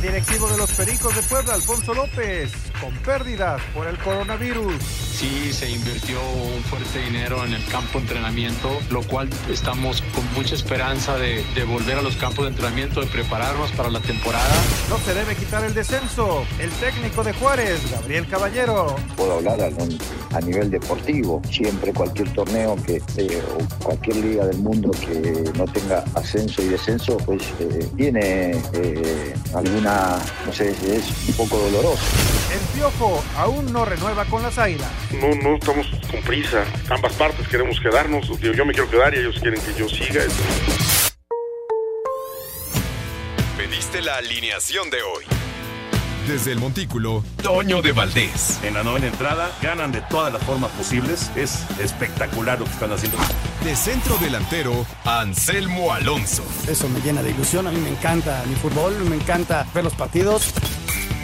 Directivo de los Pericos de Puebla, Alfonso López, con pérdidas por el coronavirus. Sí, se invirtió un fuerte dinero en el campo de entrenamiento, lo cual estamos con mucha esperanza de, de volver a los campos de entrenamiento, de prepararnos para la temporada. No se debe quitar el descenso. El técnico de Juárez, Gabriel Caballero. Puedo hablar a, a nivel deportivo. Siempre cualquier torneo que eh, o cualquier liga del mundo que no tenga ascenso y descenso, pues eh, tiene eh, alguna, no sé, es un poco doloroso. Piojo aún no renueva con las Águilas. No, no estamos con prisa. Ambas partes queremos quedarnos. Yo, yo me quiero quedar y ellos quieren que yo siga. Pediste la alineación de hoy. Desde el Montículo, Toño de Valdés. En la novena entrada ganan de todas las formas posibles. Es espectacular lo que están haciendo. De centro delantero, Anselmo Alonso. Eso me llena de ilusión. A mí me encanta mi fútbol, me encanta ver los partidos.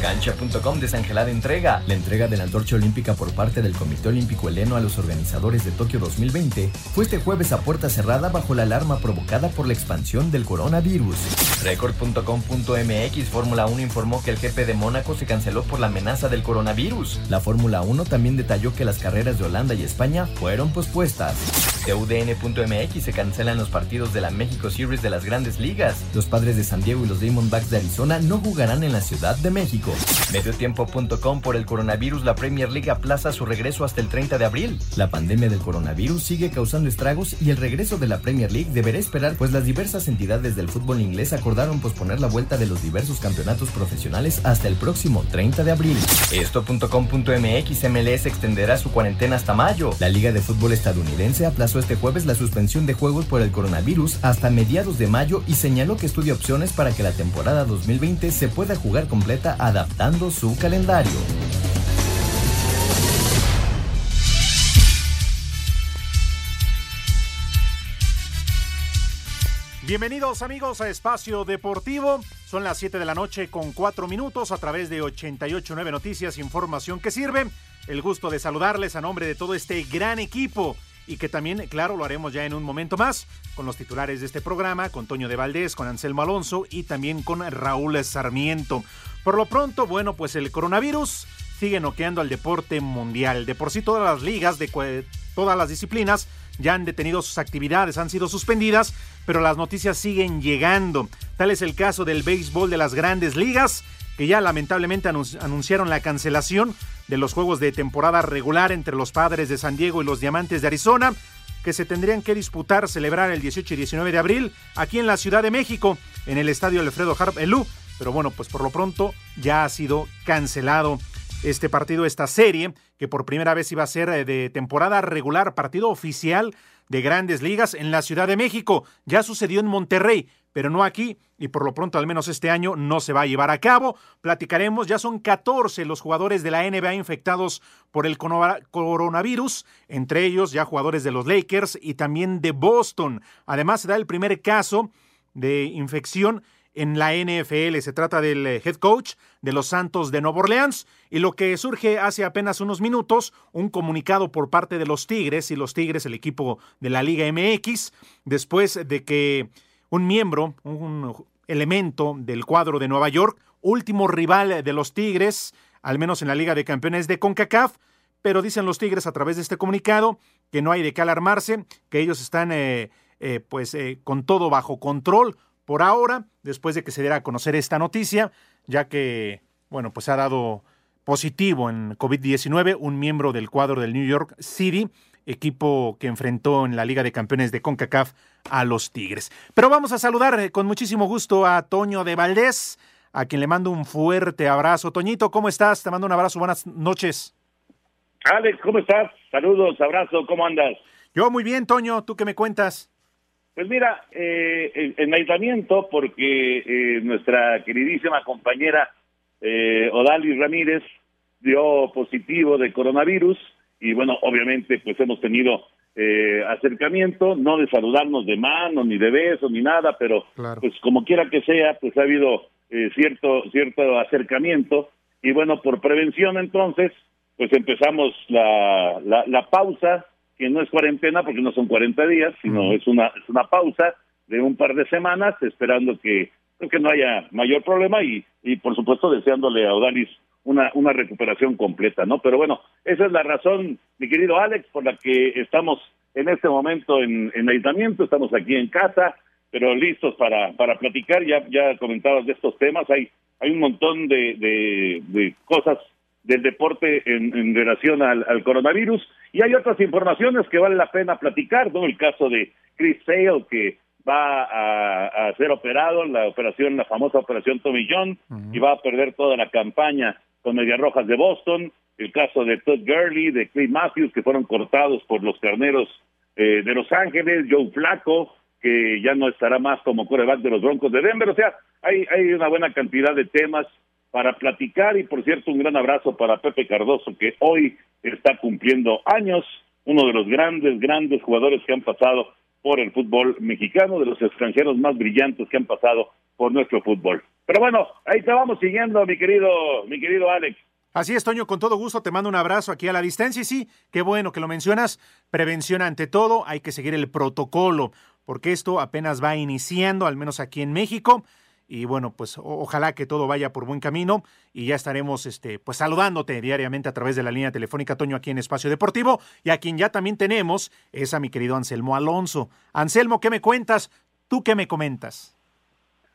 Cancha.com desangelada entrega. La entrega de la antorcha olímpica por parte del Comité Olímpico Heleno a los organizadores de Tokio 2020 fue este jueves a puerta cerrada bajo la alarma provocada por la expansión del coronavirus. Record.com.mx Fórmula 1 informó que el GP de Mónaco se canceló por la amenaza del coronavirus. La Fórmula 1 también detalló que las carreras de Holanda y España fueron pospuestas. De UDN.mx se cancelan los partidos de la México Series de las grandes ligas. Los padres de San Diego y los Diamondbacks de Arizona no jugarán en la Ciudad de México. Mediotiempo.com por el coronavirus, la Premier League aplaza su regreso hasta el 30 de abril. La pandemia del coronavirus sigue causando estragos y el regreso de la Premier League deberá esperar, pues las diversas entidades del fútbol inglés acordaron posponer la vuelta de los diversos campeonatos profesionales hasta el próximo 30 de abril. Esto.com.mx MLS extenderá su cuarentena hasta mayo. La Liga de Fútbol estadounidense aplazó este jueves la suspensión de juegos por el coronavirus hasta mediados de mayo y señaló que estudia opciones para que la temporada 2020 se pueda jugar completa adaptando su calendario. Bienvenidos amigos a Espacio Deportivo. Son las 7 de la noche con 4 minutos a través de 889 Noticias, información que sirve. El gusto de saludarles a nombre de todo este gran equipo y que también, claro, lo haremos ya en un momento más con los titulares de este programa, con Toño de Valdés, con Anselmo Alonso y también con Raúl Sarmiento. Por lo pronto, bueno, pues el coronavirus sigue noqueando al deporte mundial. De por sí todas las ligas de todas las disciplinas ya han detenido sus actividades, han sido suspendidas, pero las noticias siguen llegando. Tal es el caso del béisbol de las grandes ligas, que ya lamentablemente anunciaron la cancelación de los juegos de temporada regular entre los padres de San Diego y los diamantes de Arizona, que se tendrían que disputar, celebrar el 18 y 19 de abril aquí en la Ciudad de México, en el estadio Alfredo Harp Elú. Pero bueno, pues por lo pronto ya ha sido cancelado este partido, esta serie, que por primera vez iba a ser eh, de temporada regular, partido oficial de grandes ligas en la Ciudad de México. Ya sucedió en Monterrey, pero no aquí y por lo pronto al menos este año no se va a llevar a cabo. Platicaremos, ya son 14 los jugadores de la NBA infectados por el coronavirus, entre ellos ya jugadores de los Lakers y también de Boston. Además se da el primer caso de infección en la NFL. Se trata del eh, head coach de los Santos de Nueva Orleans y lo que surge hace apenas unos minutos, un comunicado por parte de los Tigres y los Tigres, el equipo de la Liga MX, después de que un miembro, un elemento del cuadro de Nueva York, último rival de los Tigres, al menos en la Liga de Campeones de CONCACAF, pero dicen los Tigres a través de este comunicado que no hay de qué alarmarse, que ellos están eh, eh, pues con todo bajo control por ahora, después de que se diera a conocer esta noticia, ya que, bueno, pues ha dado positivo en COVID-19, un miembro del cuadro del New York City, equipo que enfrentó en la Liga de Campeones de CONCACAF a los Tigres. Pero vamos a saludar eh, con muchísimo gusto a Toño de Valdés, a quien le mando un fuerte abrazo. Toñito, ¿cómo estás? Te mando un abrazo, buenas noches. Alex, ¿cómo estás? Saludos, abrazo, ¿cómo andas? Yo muy bien, Toño, ¿tú qué me cuentas? Pues mira, eh, en aislamiento porque eh, nuestra queridísima compañera eh, Odalis Ramírez dio positivo de coronavirus y bueno, obviamente pues hemos tenido eh, acercamiento, no de saludarnos de mano, ni de beso, ni nada, pero pues como quiera que sea, pues ha habido eh, cierto, cierto acercamiento. Y bueno, por prevención entonces, pues empezamos la, la, la pausa, que no es cuarentena porque no son 40 días, sino es, una, es una pausa de un par de semanas, esperando que, que no haya mayor problema y, y por supuesto deseándole a Odalis una, una recuperación completa, ¿no? Pero bueno, esa es la razón, mi querido Alex, por la que estamos en este momento en, en aislamiento, estamos aquí en casa, pero listos para, para platicar, ya, ya comentabas de estos temas, hay, hay un montón de, de, de cosas del deporte en, en relación al, al, coronavirus y hay otras informaciones que vale la pena platicar, ¿no? El caso de Chris Sale, que va a, a ser operado, la operación, la famosa operación Tommy John, y va a perder toda la campaña con Medias Rojas de Boston, el caso de Todd Gurley, de Clay Matthews, que fueron cortados por los carneros eh, de Los Ángeles, Joe Flaco, que ya no estará más como coreback de los Broncos de Denver. O sea, hay, hay una buena cantidad de temas para platicar y, por cierto, un gran abrazo para Pepe Cardoso, que hoy está cumpliendo años, uno de los grandes, grandes jugadores que han pasado por el fútbol mexicano, de los extranjeros más brillantes que han pasado por nuestro fútbol. Pero bueno, ahí te vamos siguiendo, mi querido, mi querido Alex. Así es, Toño, con todo gusto te mando un abrazo aquí a la distancia y sí, qué bueno que lo mencionas. Prevención ante todo, hay que seguir el protocolo, porque esto apenas va iniciando, al menos aquí en México. Y bueno, pues ojalá que todo vaya por buen camino y ya estaremos este, pues saludándote diariamente a través de la línea telefónica Toño aquí en Espacio Deportivo. Y a quien ya también tenemos es a mi querido Anselmo Alonso. Anselmo, ¿qué me cuentas? ¿Tú qué me comentas?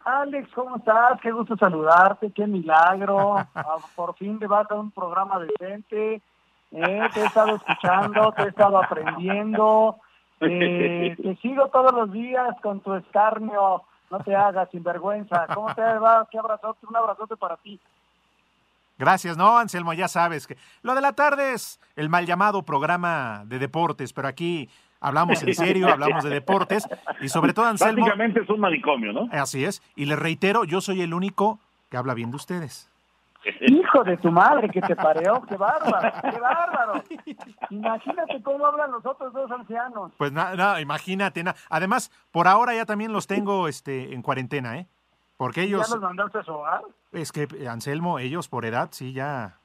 Alex, ¿cómo estás? Qué gusto saludarte, qué milagro. Ah, por fin te vas a un programa decente. Eh, te he estado escuchando, te he estado aprendiendo. Eh, te sigo todos los días con tu escarnio. No te hagas sinvergüenza. ¿Cómo te va? ¿Qué abrazote? Un abrazote para ti. Gracias, no, Anselmo, ya sabes que lo de la tarde es el mal llamado programa de deportes, pero aquí hablamos en serio, hablamos de deportes y sobre todo Anselmo. Básicamente es un manicomio, ¿no? Así es. Y les reitero, yo soy el único que habla bien de ustedes. Hijo de tu madre que te pareó, qué bárbaro, qué bárbaro. Imagínate cómo hablan los otros dos ancianos. Pues nada, imagínate. Además, por ahora ya también los tengo este en cuarentena, ¿eh? Porque ellos. ¿Ya los mandaste a su hogar? Es que, Anselmo, ellos por edad sí ya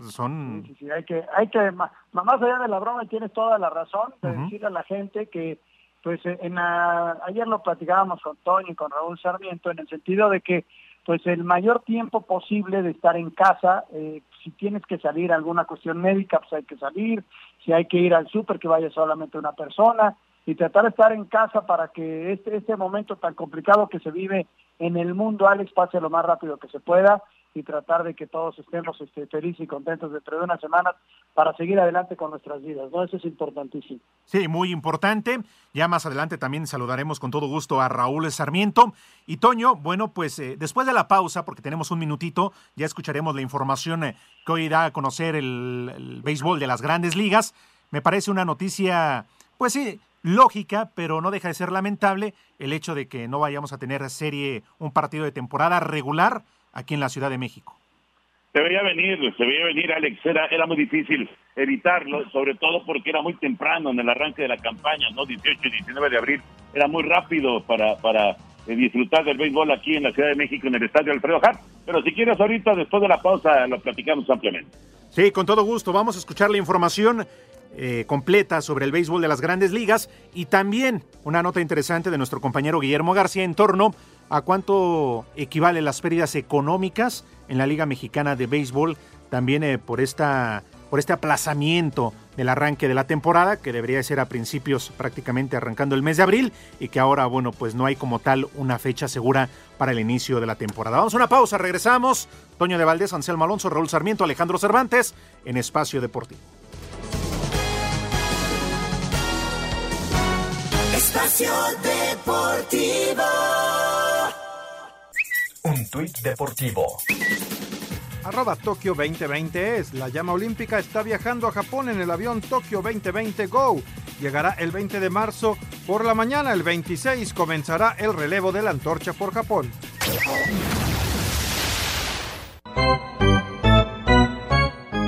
son... Sí, sí, hay que, hay que, más allá de la broma, tienes toda la razón de decirle a la gente que, pues, en ayer lo platicábamos con Tony y con Raúl Sarmiento, en el sentido de que, pues, el mayor tiempo posible de estar en casa, eh, si tienes que salir alguna cuestión médica, pues hay que salir, si hay que ir al súper, que vaya solamente una persona, y tratar de estar en casa para que este, este momento tan complicado que se vive en el mundo, Alex, pase lo más rápido que se pueda y tratar de que todos estemos este, felices y contentos dentro de unas semanas para seguir adelante con nuestras vidas, ¿no? Eso es importantísimo. Sí, muy importante. Ya más adelante también saludaremos con todo gusto a Raúl Sarmiento. Y Toño, bueno, pues eh, después de la pausa, porque tenemos un minutito, ya escucharemos la información eh, que hoy da a conocer el, el béisbol de las grandes ligas. Me parece una noticia, pues sí, lógica, pero no deja de ser lamentable el hecho de que no vayamos a tener serie, un partido de temporada regular aquí en la Ciudad de México. Se veía venir, se veía venir, Alex, era, era muy difícil evitarlo, sobre todo porque era muy temprano en el arranque de la campaña, ¿no? 18 y 19 de abril, era muy rápido para, para eh, disfrutar del béisbol aquí en la Ciudad de México, en el Estadio Alfredo Hart. Pero si quieres ahorita, después de la pausa, lo platicamos ampliamente. Sí, con todo gusto. Vamos a escuchar la información eh, completa sobre el béisbol de las grandes ligas y también una nota interesante de nuestro compañero Guillermo García en torno a cuánto equivalen las pérdidas económicas en la Liga Mexicana de Béisbol, también eh, por esta por este aplazamiento del arranque de la temporada, que debería ser a principios prácticamente arrancando el mes de abril, y que ahora, bueno, pues no hay como tal una fecha segura para el inicio de la temporada. Vamos a una pausa, regresamos. Toño de Valdés, Anselmo Alonso, Raúl Sarmiento, Alejandro Cervantes, en Espacio Deportivo. Espacio Deportivo. Un tuit deportivo. Arroba Tokio 2020 es. La llama olímpica está viajando a Japón en el avión Tokio 2020 Go. Llegará el 20 de marzo por la mañana. El 26 comenzará el relevo de la antorcha por Japón.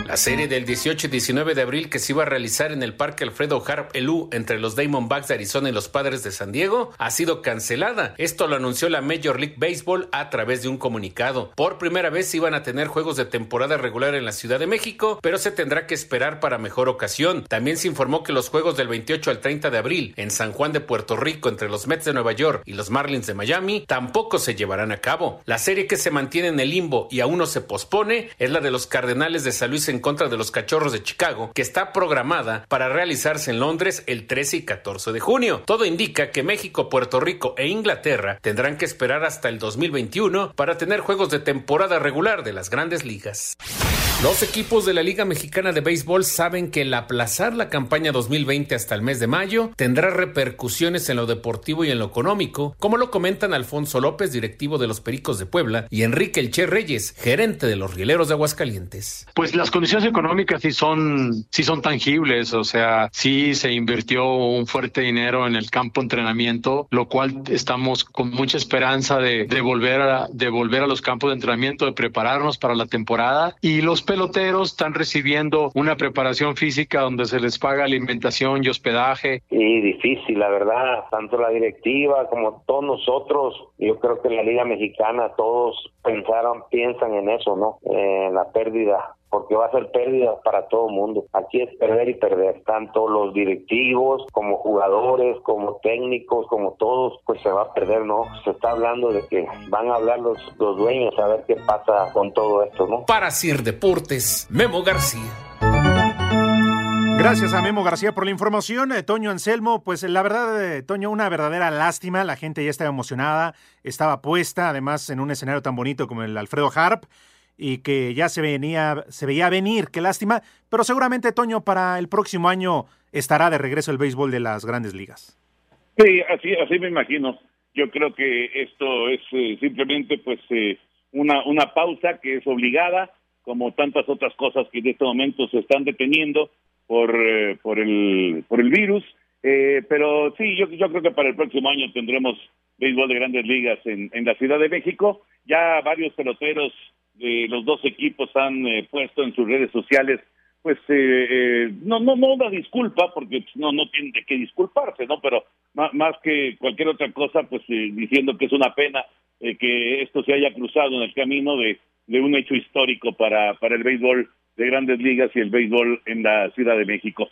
La serie del 18 y 19 de abril que se iba a realizar en el Parque Alfredo Harp Elú entre los Diamondbacks de Arizona y los Padres de San Diego ha sido cancelada. Esto lo anunció la Major League Baseball a través de un comunicado. Por primera vez iban a tener juegos de temporada regular en la Ciudad de México, pero se tendrá que esperar para mejor ocasión. También se informó que los juegos del 28 al 30 de abril en San Juan de Puerto Rico entre los Mets de Nueva York y los Marlins de Miami tampoco se llevarán a cabo. La serie que se mantiene en el limbo y aún no se pospone es la de los Cardenales de San Luis en contra de los Cachorros de Chicago, que está programada para realizarse en Londres el 13 y 14 de junio. Todo indica que México, Puerto Rico e Inglaterra tendrán que esperar hasta el 2021 para tener juegos de temporada regular de las grandes ligas. Los equipos de la Liga Mexicana de Béisbol saben que el aplazar la campaña 2020 hasta el mes de mayo tendrá repercusiones en lo deportivo y en lo económico, como lo comentan Alfonso López, directivo de los Pericos de Puebla, y Enrique Elche Reyes, gerente de los Rieleros de Aguascalientes. Pues las condiciones económicas sí son, sí son tangibles, o sea, sí se invirtió un fuerte dinero en el campo de entrenamiento, lo cual estamos con mucha esperanza de, de volver a, de volver a los campos de entrenamiento, de prepararnos para la temporada y los peloteros están recibiendo una preparación física donde se les paga alimentación y hospedaje. Y difícil, la verdad, tanto la directiva como todos nosotros, yo creo que en la Liga Mexicana todos pensaron, piensan en eso, ¿no? En la pérdida porque va a ser pérdida para todo el mundo. Aquí es perder y perder, tanto los directivos como jugadores, como técnicos, como todos, pues se va a perder, ¿no? Se está hablando de que van a hablar los, los dueños a ver qué pasa con todo esto, ¿no? Para Sir Deportes, Memo García. Gracias a Memo García por la información. Eh, Toño Anselmo, pues la verdad, eh, Toño, una verdadera lástima. La gente ya estaba emocionada, estaba puesta, además en un escenario tan bonito como el Alfredo Harp y que ya se venía, se veía venir, qué lástima, pero seguramente Toño para el próximo año estará de regreso el béisbol de las grandes ligas. Sí, así, así me imagino. Yo creo que esto es eh, simplemente pues eh, una, una pausa que es obligada, como tantas otras cosas que en este momento se están deteniendo por, eh, por, el, por el virus. pero sí, yo, yo creo que para el próximo año tendremos béisbol de grandes ligas en, en la Ciudad de México. Ya varios peloteros de los dos equipos han eh, puesto en sus redes sociales pues eh, eh, no no no una disculpa porque no no tienen que disculparse no pero más, más que cualquier otra cosa pues diciendo que es una pena que esto se haya cruzado en el camino de, de un hecho histórico para para el béisbol de grandes ligas y el béisbol en la Ciudad de México.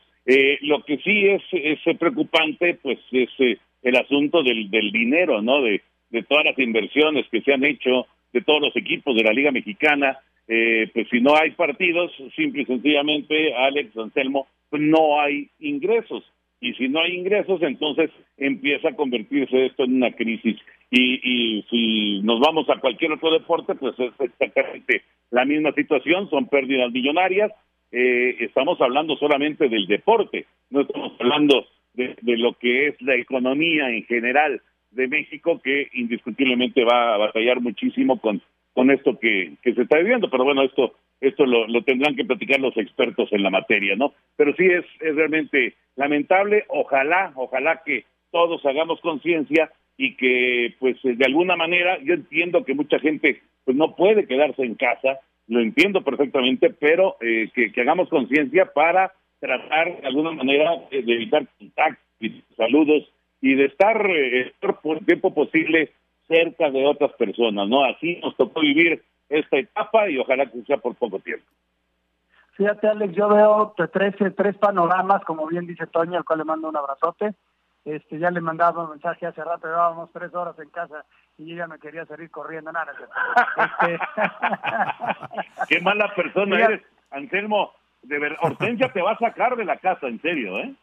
Lo que sí es, es preocupante pues es el asunto del, del dinero no de de todas las inversiones que se han hecho de todos los equipos de la Liga Mexicana, eh, pues si no hay partidos, simple y sencillamente, Alex Anselmo, pues no hay ingresos. Y si no hay ingresos, entonces empieza a convertirse esto en una crisis. Y, si nos vamos a cualquier otro deporte, pues es exactamente la misma situación, son pérdidas millonarias. Eh, estamos hablando solamente del deporte, no estamos hablando de lo que es la economía en general de México que indiscutiblemente va a batallar muchísimo con, con esto que, que se está viviendo, pero bueno, esto esto lo, lo tendrán que platicar los expertos en la materia, ¿no? Pero sí es, es realmente lamentable, ojalá, ojalá que todos hagamos conciencia y que pues de alguna manera yo entiendo que mucha gente pues no puede quedarse en casa, lo entiendo perfectamente, pero eh, que, que hagamos conciencia para tratar de alguna manera de evitar contactos y saludos y de estar eh, por tiempo posible cerca de otras personas, ¿no? Así nos tocó vivir esta etapa y ojalá que sea por poco tiempo. Fíjate, Alex, yo veo tres, tres panoramas, como bien dice Toño, al cual le mando un abrazote. Este, ya le mandaba un mensaje hace rato, llevábamos tres horas en casa y ella me quería salir corriendo. Nada, este... Qué mala persona eres, Anselmo. de ver, Hortensia te va a sacar de la casa, en serio, ¿eh?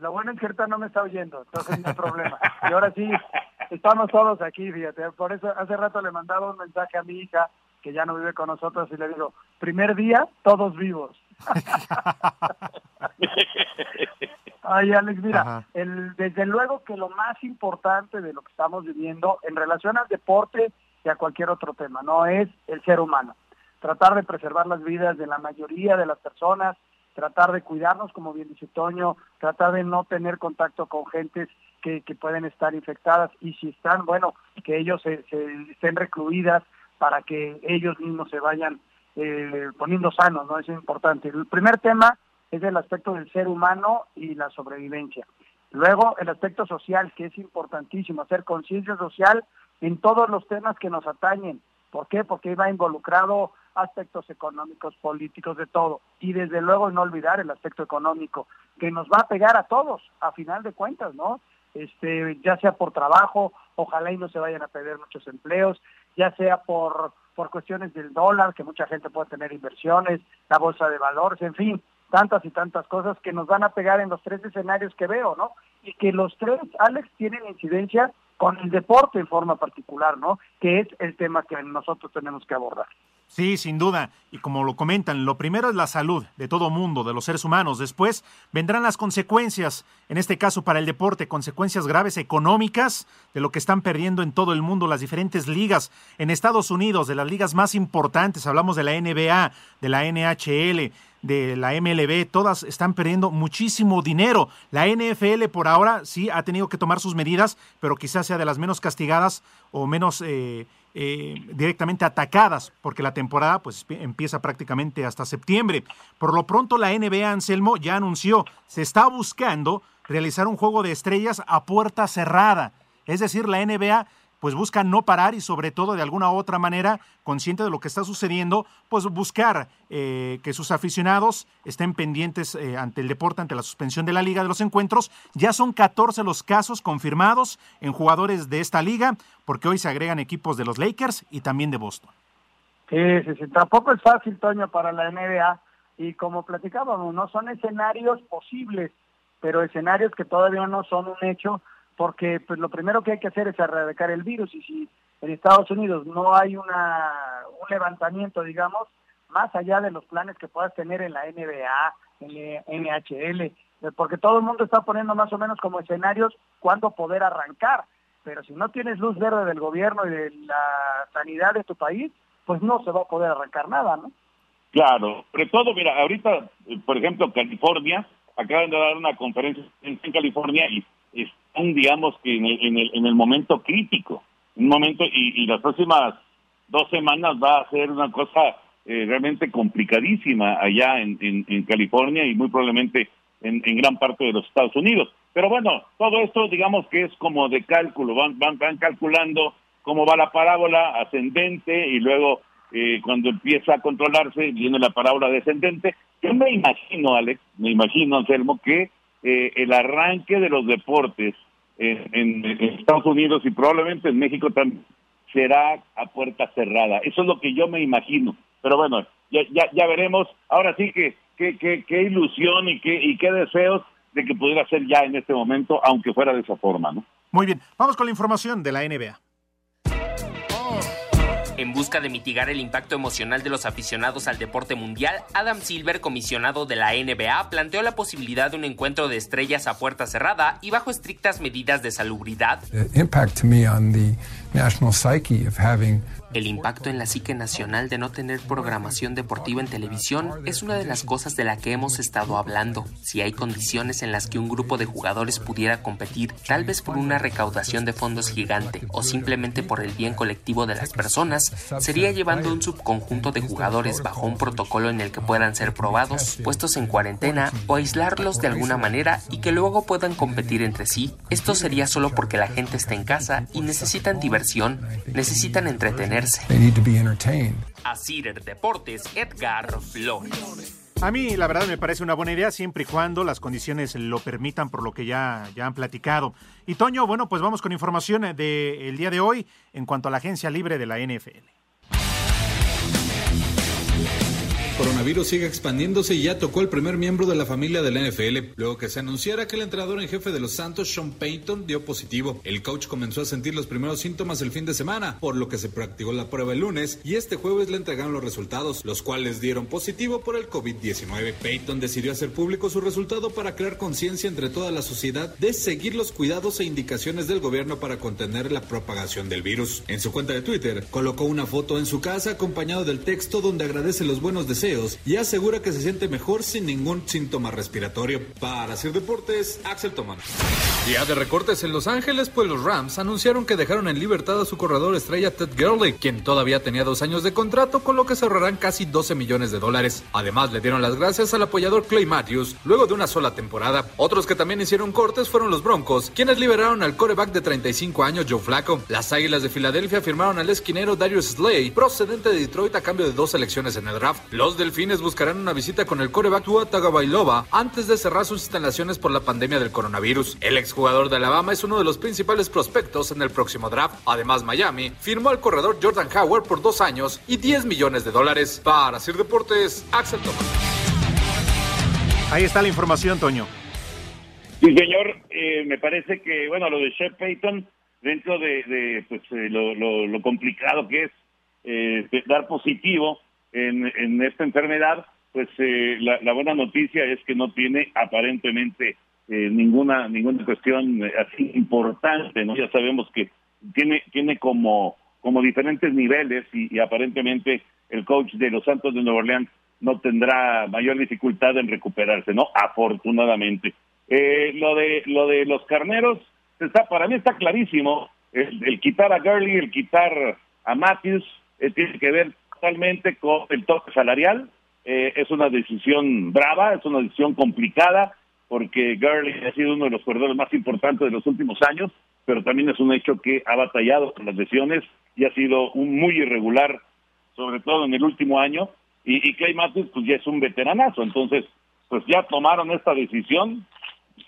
Lo bueno es que ahorita no me está oyendo, entonces no hay problema. Y ahora sí, estamos todos aquí, fíjate. Por eso hace rato le mandaba un mensaje a mi hija, que ya no vive con nosotros, y le digo, primer día, todos vivos. Ay, Alex, mira, el, desde luego que lo más importante de lo que estamos viviendo en relación al deporte y a cualquier otro tema, no es el ser humano. Tratar de preservar las vidas de la mayoría de las personas, tratar de cuidarnos, como bien dice Toño, tratar de no tener contacto con gentes que, pueden estar infectadas y si están, bueno, que ellos se, estén recluidas para que ellos mismos se vayan eh, poniendo sanos, ¿no? Es importante. El primer tema es el aspecto del ser humano y la sobrevivencia. Luego, el aspecto social, que es importantísimo, hacer conciencia social en todos los temas que nos atañen. ¿Por qué? Porque va involucrado aspectos económicos, políticos, de todo. Y desde luego no olvidar el aspecto económico, que nos va a pegar a todos, a final de cuentas, ¿no? Este, ya sea por trabajo, ojalá y no se vayan a perder muchos empleos, ya sea por, por cuestiones del dólar, que mucha gente puede tener inversiones, la bolsa de valores, en fin, tantas y tantas cosas que nos van a pegar en los tres escenarios que veo, ¿no? Y que los tres, Alex, tienen incidencia con el deporte en forma particular, ¿no? Que es el tema que nosotros tenemos que abordar. Sí, sin duda. Y como lo comentan, lo primero es la salud de todo mundo, de los seres humanos. Después vendrán las consecuencias, en este caso para el deporte, consecuencias graves económicas de lo que están perdiendo en todo el mundo las diferentes ligas. En Estados Unidos, de las ligas más importantes, hablamos de la NBA, de la NHL, de la MLB, todas están perdiendo muchísimo dinero. La NFL por ahora sí ha tenido que tomar sus medidas, pero quizás sea de las menos castigadas o menos... Eh, eh, directamente atacadas, porque la temporada pues empieza prácticamente hasta septiembre. Por lo pronto la NBA Anselmo ya anunció, se está buscando realizar un juego de estrellas a puerta cerrada. Es decir, la NBA pues busca no parar y sobre todo de alguna u otra manera, consciente de lo que está sucediendo, pues buscar eh, que sus aficionados estén pendientes eh, ante el deporte, ante la suspensión de la liga de los encuentros. Ya son 14 los casos confirmados en jugadores de esta liga, porque hoy se agregan equipos de los Lakers y también de Boston. Sí, sí, sí. Tampoco es fácil, Toño, para la NBA. Y como platicábamos, no son escenarios posibles, pero escenarios que todavía no son un hecho porque pues lo primero que hay que hacer es erradicar el virus y si en Estados Unidos no hay una, un levantamiento, digamos, más allá de los planes que puedas tener en la NBA, en la NHL, eh, porque todo el mundo está poniendo más o menos como escenarios cuándo poder arrancar, pero si no tienes luz verde del gobierno y de la sanidad de tu país, pues no se va a poder arrancar nada, ¿no? Claro, sobre todo, mira, ahorita, por ejemplo, California, acaban de dar una conferencia en California y están, digamos, que en el, en el, en el momento crítico, un momento, y, y, las próximas dos semanas va a ser una cosa eh, realmente complicadísima allá en, en, California y muy probablemente en, en gran parte de los Estados Unidos. Pero bueno, todo esto digamos que es como de cálculo, van, van, van calculando cómo va la parábola ascendente y luego eh, cuando empieza a controlarse viene la parábola descendente. Yo me imagino, Alex, me imagino, Anselmo, que eh, el arranque de los deportes en, Estados Unidos y probablemente en México también será a puerta cerrada. Eso es lo que yo me imagino. Pero bueno, ya, ya, ya veremos. Ahora sí que qué ilusión y qué, y qué deseos de que pudiera ser ya en este momento, aunque fuera de esa forma, ¿no? Muy bien, vamos con la información de la NBA. En busca de mitigar el impacto emocional de los aficionados al deporte mundial, Adam Silver, comisionado de la NBA, planteó la posibilidad de un encuentro de estrellas a puerta cerrada y bajo estrictas medidas de salubridad. El impacto en la psique nacional de no tener programación deportiva en televisión es una de las cosas de la que hemos estado hablando. Si hay condiciones en las que un grupo de jugadores pudiera competir, tal vez por una recaudación de fondos gigante o simplemente por el bien colectivo de las personas, sería llevando un subconjunto de jugadores bajo un protocolo en el que puedan ser probados, puestos en cuarentena o aislarlos de alguna manera y que luego puedan competir entre sí. Esto sería solo porque la gente está en casa y necesitan diversión, necesitan entretener Así Deportes, Edgar Flores. A mí, la verdad, me parece una buena idea siempre y cuando las condiciones lo permitan, por lo que ya, ya han platicado. Y Toño, bueno, pues vamos con información del día de hoy en cuanto a la agencia libre de la NFL. Coronavirus sigue expandiéndose y ya tocó el primer miembro de la familia del NFL, luego que se anunciara que el entrenador en jefe de los Santos, Sean Payton, dio positivo. El coach comenzó a sentir los primeros síntomas el fin de semana, por lo que se practicó la prueba el lunes y este jueves le entregaron los resultados, los cuales dieron positivo por el COVID-19. Payton decidió hacer público su resultado para crear conciencia entre toda la sociedad de seguir los cuidados e indicaciones del gobierno para contener la propagación del virus. En su cuenta de Twitter, colocó una foto en su casa acompañado del texto donde agradece los buenos deseos y asegura que se siente mejor sin ningún síntoma respiratorio. Para hacer deportes, Axel Toman. Día de recortes en Los Ángeles, pues los Rams anunciaron que dejaron en libertad a su corredor estrella Ted Gurley, quien todavía tenía dos años de contrato, con lo que se ahorrarán casi 12 millones de dólares. Además, le dieron las gracias al apoyador Clay Matthews luego de una sola temporada. Otros que también hicieron cortes fueron los Broncos, quienes liberaron al coreback de 35 años Joe Flacco. Las Águilas de Filadelfia firmaron al esquinero Darius Slay, procedente de Detroit a cambio de dos selecciones en el draft. Los Delfines buscarán una visita con el coreback Tua Tagovailoa antes de cerrar sus instalaciones por la pandemia del coronavirus. El exjugador de Alabama es uno de los principales prospectos en el próximo draft. Además, Miami firmó al corredor Jordan Howard por dos años y 10 millones de dólares. Para hacer deportes, Axel Thomas. Ahí está la información, Toño. Sí, señor, eh, me parece que, bueno, lo de Shep Payton, dentro de, de pues, eh, lo, lo, lo, complicado que es eh, dar positivo en, en, esta enfermedad, pues eh, la, buena noticia es que no tiene aparentemente ninguna ninguna cuestión así importante, ¿no? Ya sabemos que tiene tiene como como diferentes niveles y, y aparentemente el coach de los Santos de Nueva Orleans no tendrá mayor dificultad en recuperarse, ¿no? Afortunadamente. Eh, lo de lo de los carneros está para mí está clarísimo. El, el quitar a Gurley, el quitar a Matthews, eh, tiene que ver totalmente con el toque salarial. Eh, es una decisión brava, es una decisión complicada, porque Gurley ha sido uno de los corredores más importantes de los últimos años, pero también es un hecho que ha batallado con las lesiones y ha sido un muy irregular, sobre todo en el último año. Y, Clay Matthews, pues ya es un veteranazo, entonces, pues ya tomaron esta decisión,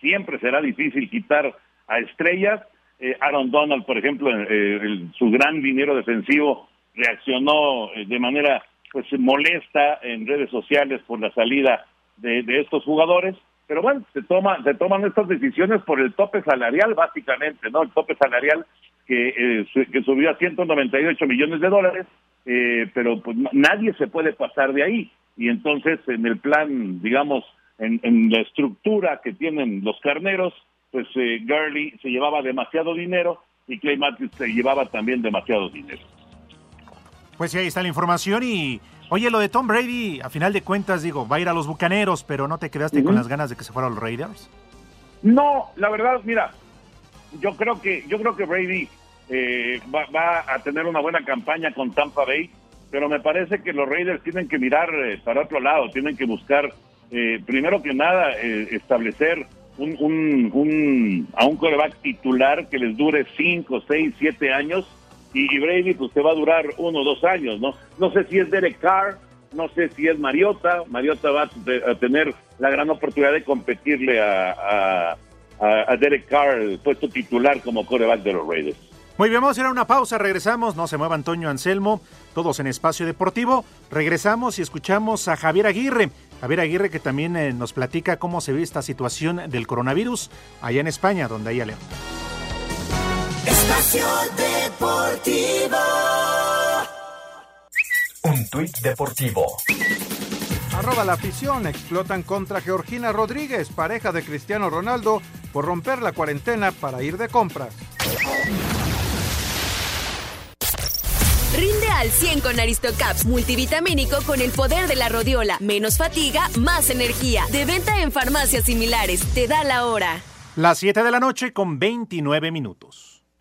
siempre será difícil quitar a estrellas. Eh, Aaron Donald, por ejemplo, eh, su gran dinero defensivo reaccionó eh, de manera pues molesta en redes sociales por la salida de, de, estos jugadores. Pero bueno, se toma, se toman estas decisiones por el tope salarial, básicamente, ¿no? El tope salarial que, que subió a 198 millones de dólares, pero pues nadie se puede pasar de ahí. Y entonces, en el plan, digamos, en, en, la estructura que tienen los carneros, pues eh, Gurley se llevaba demasiado dinero y Clay Matthews se llevaba también demasiado dinero. Pues sí, ahí está la información y oye, lo de Tom Brady, a final de cuentas, digo, va a ir a los Bucaneros, pero ¿no te quedaste uh -huh. con las ganas de que se fuera a los Raiders? No, la verdad, mira, yo creo que yo creo que Brady eh, va, va, a tener una buena campaña con Tampa Bay, pero me parece que los Raiders tienen que mirar eh, para otro lado, tienen que buscar eh, primero que nada, eh, establecer un, un, un, a un coreback titular que les dure 5, 6, 7 años y, Brady pues te va a durar uno o dos años, ¿no? No sé si es Derek Carr, no sé si es Mariota, Mariota va a, tener la gran oportunidad de competirle a, a, Derek Carr el puesto titular como coreback de los Raiders. Muy bien, vamos a ir a una pausa, regresamos, no se mueva Antonio Anselmo, todos en Espacio Deportivo, regresamos y escuchamos a Javier Aguirre, Javier Aguirre que también eh, nos platica cómo se ve esta situación del coronavirus allá en España, donde hay León. Espacio Deportivo. Un tuit deportivo. Arroba la afición, explotan contra Georgina Rodríguez, pareja de Cristiano Ronaldo, por romper la cuarentena para ir de compras. Rinde al 100 con Aristocaps multivitamínico con el poder de la rodiola. Menos fatiga, más energía. De venta en farmacias similares. Te da la hora. Las 7 de la noche con 29 minutos.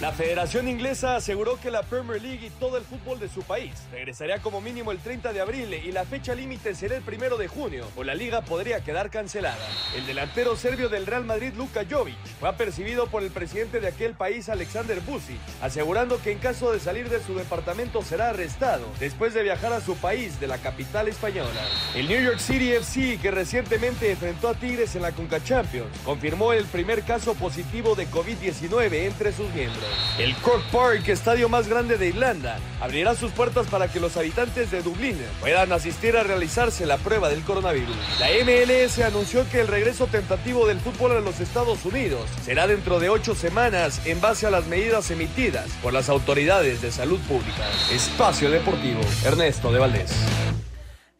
La Federación Inglesa aseguró que la Premier League y todo el fútbol de su país regresaría como mínimo el 30 de abril y la fecha límite será el primero de junio, o la liga podría quedar cancelada. El delantero serbio del Real Madrid, Luka Jovic, fue apercibido por el presidente de aquel país, Alexander Vucic, asegurando que en caso de salir de su departamento será arrestado después de viajar a su país de la capital española. El New York City FC, que recientemente enfrentó a Tigres en la Conca Champions, confirmó el primer caso positivo de COVID-19 entre sus miembros. El Cork Park, estadio más grande de Irlanda, abrirá sus puertas para que los habitantes de Dublín puedan asistir a realizarse la prueba del coronavirus. La MLS anunció que el regreso tentativo del fútbol a los Estados Unidos será dentro de ocho semanas en base a las medidas emitidas por las autoridades de salud pública. Espacio Deportivo, Ernesto de Valdés.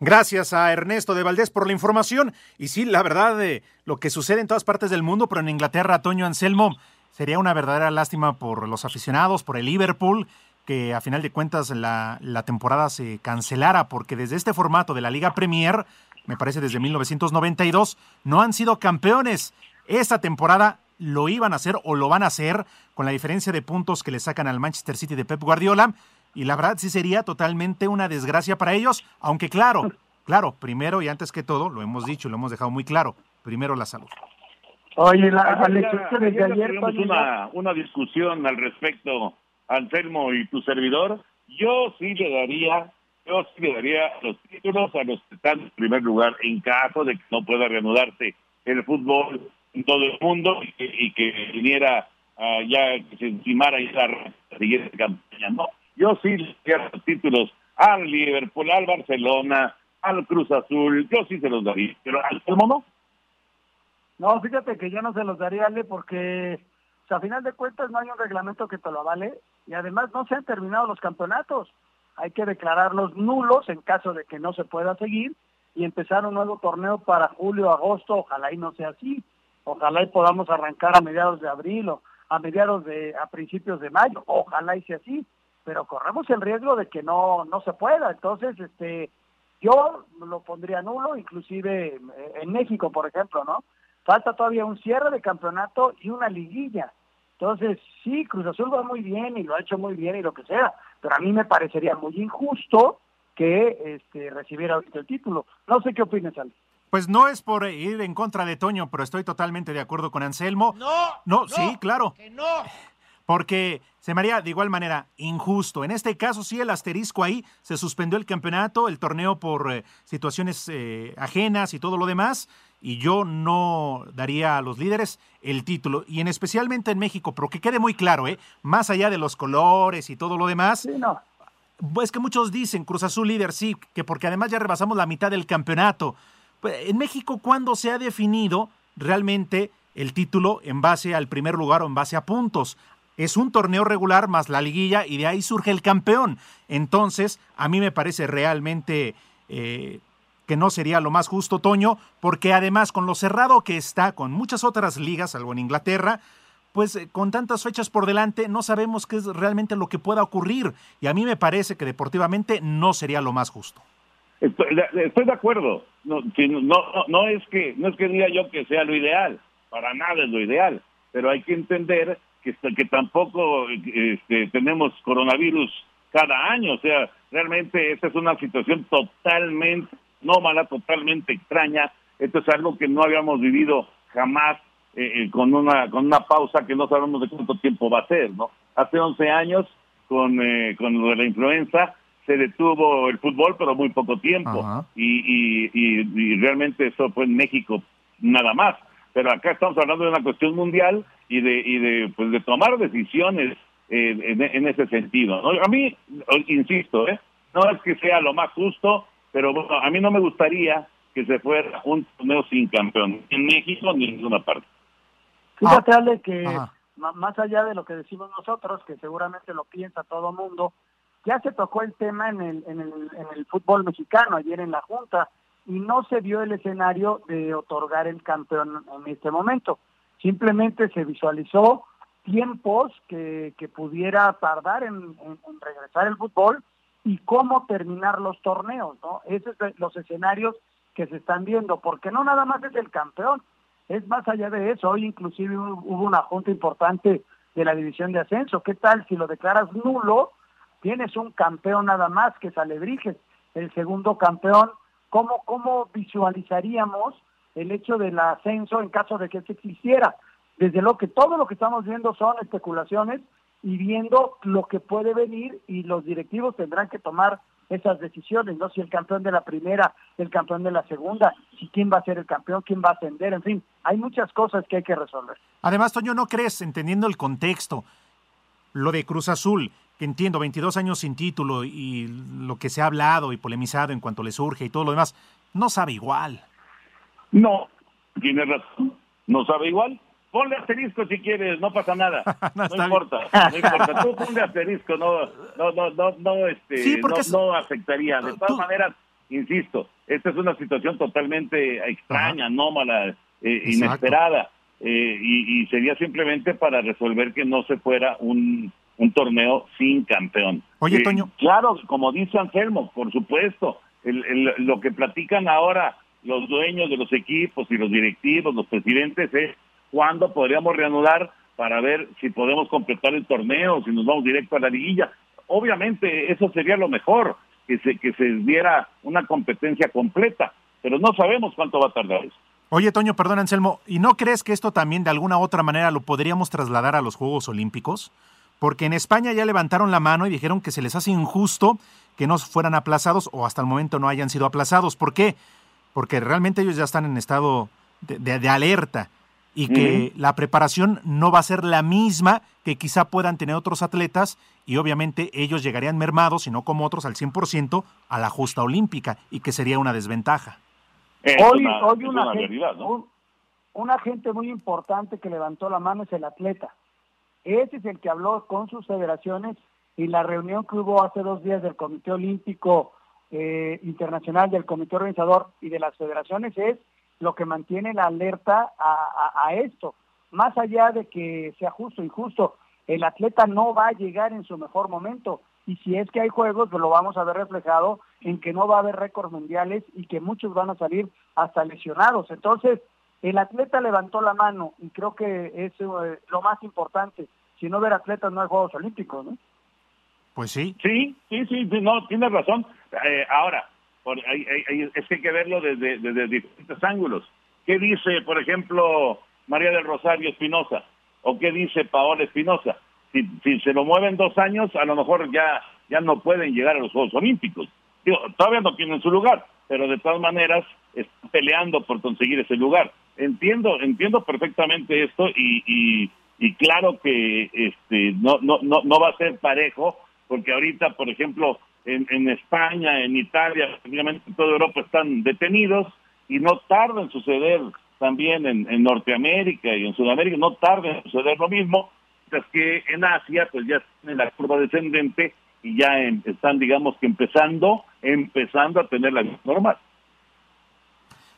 Gracias a Ernesto de Valdés por la información. Y sí, la verdad, de lo que sucede en todas partes del mundo, pero en Inglaterra, Toño Anselmo, sería una verdadera lástima por los aficionados, por el Liverpool, que a final de cuentas la, la temporada se cancelara, porque desde este formato de la Liga Premier, me parece desde 1992, no han sido campeones. Esta temporada lo iban a hacer o lo van a hacer con la diferencia de puntos que le sacan al Manchester City de Pep Guardiola y la verdad sí sería totalmente una desgracia para ellos, aunque claro, claro, primero y antes que todo, lo hemos dicho, lo hemos dejado muy claro, primero la salud. Oye, la, Alex, desde ayer una, una discusión al respecto, Anselmo y tu servidor. Yo sí le daría, yo sí le daría los títulos a los que están en primer lugar en caso de que no pueda reanudarse el fútbol en todo el mundo y que, viniera ya que se encimara y la siguiente campaña. No, yo sí le daría los títulos al Liverpool, al Barcelona, al Cruz Azul, yo sí se los daría, pero al Telmo no. No, fíjate que yo no se los daría, Ale, porque a final de cuentas no hay un reglamento que te lo avale y además no se han terminado los campeonatos. Hay que declararlos nulos en caso de que no se pueda seguir y empezar un nuevo torneo para julio, agosto, ojalá y no sea así. Ojalá y podamos arrancar a mediados de abril o a mediados de, a principios de mayo, ojalá y sea así, pero corremos el riesgo de que no, no se pueda. Entonces, este, yo lo pondría nulo, inclusive eh, en México, por ejemplo, ¿no? Falta todavía un cierre de campeonato y una liguilla. Entonces, sí, Cruz Azul va muy bien y lo ha hecho muy bien y lo que sea, pero a mí me parecería muy injusto que este, recibiera el título. No sé qué opinas, Ale. Pues no es por ir en contra de Toño, pero estoy totalmente de acuerdo con Anselmo. No, no, sí, claro. Que no. Porque se me haría de igual manera injusto. En este caso, sí, el asterisco ahí se suspendió el campeonato, el torneo por eh, situaciones eh, ajenas y todo lo demás. Y yo no daría a los líderes el título. Y en especialmente en México, pero que quede muy claro, ¿eh? Más allá de los colores y todo lo demás. Sí, no. Es que muchos dicen Cruz Azul líder, sí, que porque además ya rebasamos la mitad del campeonato. Pues, en México, ¿cuándo se ha definido realmente el título en base al primer lugar o en base a puntos? Es un torneo regular más la liguilla y de ahí surge el campeón. Entonces, a mí me parece realmente eh, que no sería lo más justo, Toño, porque además con lo cerrado que está con muchas otras ligas, algo en Inglaterra, pues eh, con tantas fechas por delante no sabemos qué es realmente lo que pueda ocurrir. Y a mí me parece que deportivamente no sería lo más justo. Estoy, de acuerdo. No, no, no, es que no es que diga yo que sea lo ideal, para nada es lo ideal, pero hay que entender que, que tampoco este, tenemos coronavirus cada año, o sea, realmente esta es una situación totalmente nómada, totalmente extraña, esto es algo que no habíamos vivido jamás eh, eh, con una con una pausa que no sabemos de cuánto tiempo va a ser, ¿no? Hace 11 años con, eh, con lo de la influenza se detuvo el fútbol, pero muy poco tiempo. Y, y, realmente eso fue en México nada más. Pero acá estamos hablando de una cuestión mundial y de, y de, pues de tomar decisiones eh, en, ese sentido. A mí, insisto, ¿eh? no es que sea lo más justo, pero bueno, a mí no me gustaría que se fuera un torneo sin campeón, ni en México ni en ninguna parte. Fíjate, Ale, que más allá de lo que decimos nosotros, que seguramente lo piensa todo mundo, ya se tocó el tema en el, en el, en el fútbol mexicano ayer en la Junta y no se vio el escenario de otorgar el campeón en este momento. Simplemente se visualizó tiempos que, que pudiera tardar en, regresar el fútbol y cómo terminar los torneos, ¿no? Esos son los escenarios que se están viendo, porque no nada más es el campeón, es más allá de eso. Hoy inclusive hubo una junta importante de la división de ascenso. ¿Qué tal si lo declaras nulo? tienes un campeón nada más que es Alebrijes, el segundo campeón, ¿cómo, cómo visualizaríamos el hecho del ascenso en caso de que se existiera? Desde lo que todo lo que estamos viendo son especulaciones y viendo lo que puede venir y los directivos tendrán que tomar esas decisiones, ¿no? Si el campeón de la primera, el campeón de la segunda, si quién va a ser el campeón, quién va a ascender, en fin, hay muchas cosas que hay que resolver. Además, Toño, ¿no crees, entendiendo el contexto, lo de Cruz Azul, que entiendo, 22 años sin título y lo que se ha hablado y polemizado en cuanto le surge y todo lo demás, no sabe igual. No, tiene razón, no sabe igual. Ponle asterisco si quieres, no pasa nada. no, importa, no importa. Tú ponle asterisco, no, no, no, no, no, este, no, afectaría. De todas maneras, insisto, esta es una situación totalmente extraña, anómala, eh, inesperada. Eh, y, sería simplemente para resolver que no se fuera un, un torneo sin campeón. Oye, eh, Toño. Claro, como dice Anselmo, por supuesto, lo que platican ahora los dueños de los equipos y los directivos, los presidentes, es cuándo podríamos reanudar para ver si podemos completar el torneo, si nos vamos directo a la liguilla. Obviamente eso sería lo mejor, que se, que se diera una competencia completa, pero no sabemos cuánto va a tardar eso. Oye, Toño, perdón, Anselmo, ¿y no crees que esto también de alguna otra manera lo podríamos trasladar a los Juegos Olímpicos? Porque en España ya levantaron la mano y dijeron que se les hace injusto que no fueran aplazados o hasta el momento no hayan sido aplazados. ¿Por qué? Porque realmente ellos ya están en estado de, alerta y que la preparación no va a ser la misma que quizá puedan tener otros atletas y obviamente ellos llegarían mermados, y no como otros, al 100% a la justa olímpica y que sería una desventaja. Hoy, hoy una, un, agente muy importante que levantó la mano es el atleta. Ese es el que habló con sus federaciones y la reunión que hubo hace dos días del Comité Olímpico eh, Internacional, del Comité Organizador y de las federaciones es lo que mantiene la alerta a esto. Más allá de que sea justo o injusto, el atleta no va a llegar en su mejor momento y si es que hay juegos, pues lo vamos a ver reflejado en que no va a haber récords mundiales y que muchos van a salir hasta lesionados. Entonces, el atleta levantó la mano y creo que es eh, lo más importante. Si no ver atletas no hay Juegos Olímpicos, ¿no? Pues sí. Sí, sí, sí, no, tienes razón. Eh, ahora, es que hay que verlo desde, diferentes ángulos. ¿Qué dice, por ejemplo, María del Rosario Espinosa? ¿O qué dice Paola Espinosa? si, se lo mueven dos años, a lo mejor ya, ya no pueden llegar a los Juegos Olímpicos. Digo, todavía no tienen su lugar, pero de todas maneras están peleando por conseguir ese lugar. Entiendo, entiendo perfectamente esto y, y, claro que este no, no, no, no va a ser parejo, porque ahorita, por ejemplo, en, en España, en Italia, prácticamente en toda Europa están detenidos y no tarda en suceder también en, en Norteamérica y en Sudamérica, no tarda en suceder lo mismo, que en Asia pues ya están en la curva descendente y ya están digamos que empezando, empezando a tener la vida normal.